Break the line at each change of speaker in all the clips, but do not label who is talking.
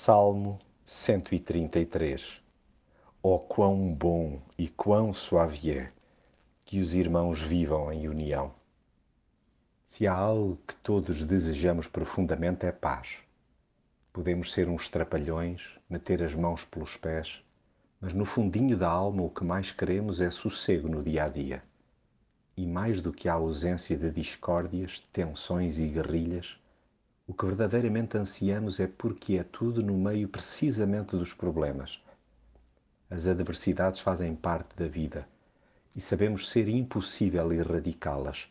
Salmo 133 Oh, quão bom e quão suave é que os irmãos vivam em união. Se há algo que todos desejamos profundamente é paz. Podemos ser uns trapalhões, meter as mãos pelos pés, mas no fundinho da alma o que mais queremos é sossego no dia a dia. E mais do que a ausência de discórdias, tensões e guerrilhas, o que verdadeiramente ansiamos é porque é tudo no meio precisamente dos problemas. As adversidades fazem parte da vida e sabemos ser impossível erradicá-las,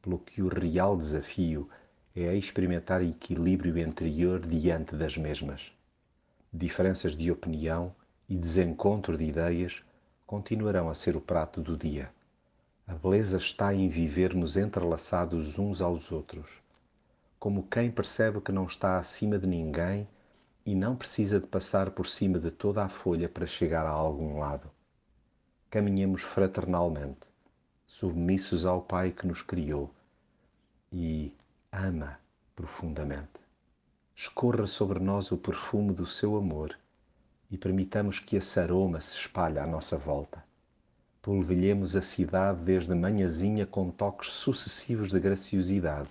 pelo que o real desafio é experimentar equilíbrio interior diante das mesmas. Diferenças de opinião e desencontro de ideias continuarão a ser o prato do dia. A beleza está em vivermos entrelaçados uns aos outros como quem percebe que não está acima de ninguém e não precisa de passar por cima de toda a folha para chegar a algum lado. Caminhemos fraternalmente, submissos ao Pai que nos criou e ama profundamente. Escorra sobre nós o perfume do seu amor e permitamos que esse aroma se espalhe à nossa volta. Polvilhemos a cidade desde manhãzinha com toques sucessivos de graciosidade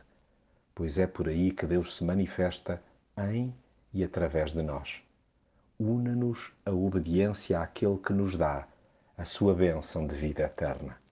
pois é por aí que Deus se manifesta em e através de nós. Una-nos a obediência àquele que nos dá a sua bênção de vida eterna.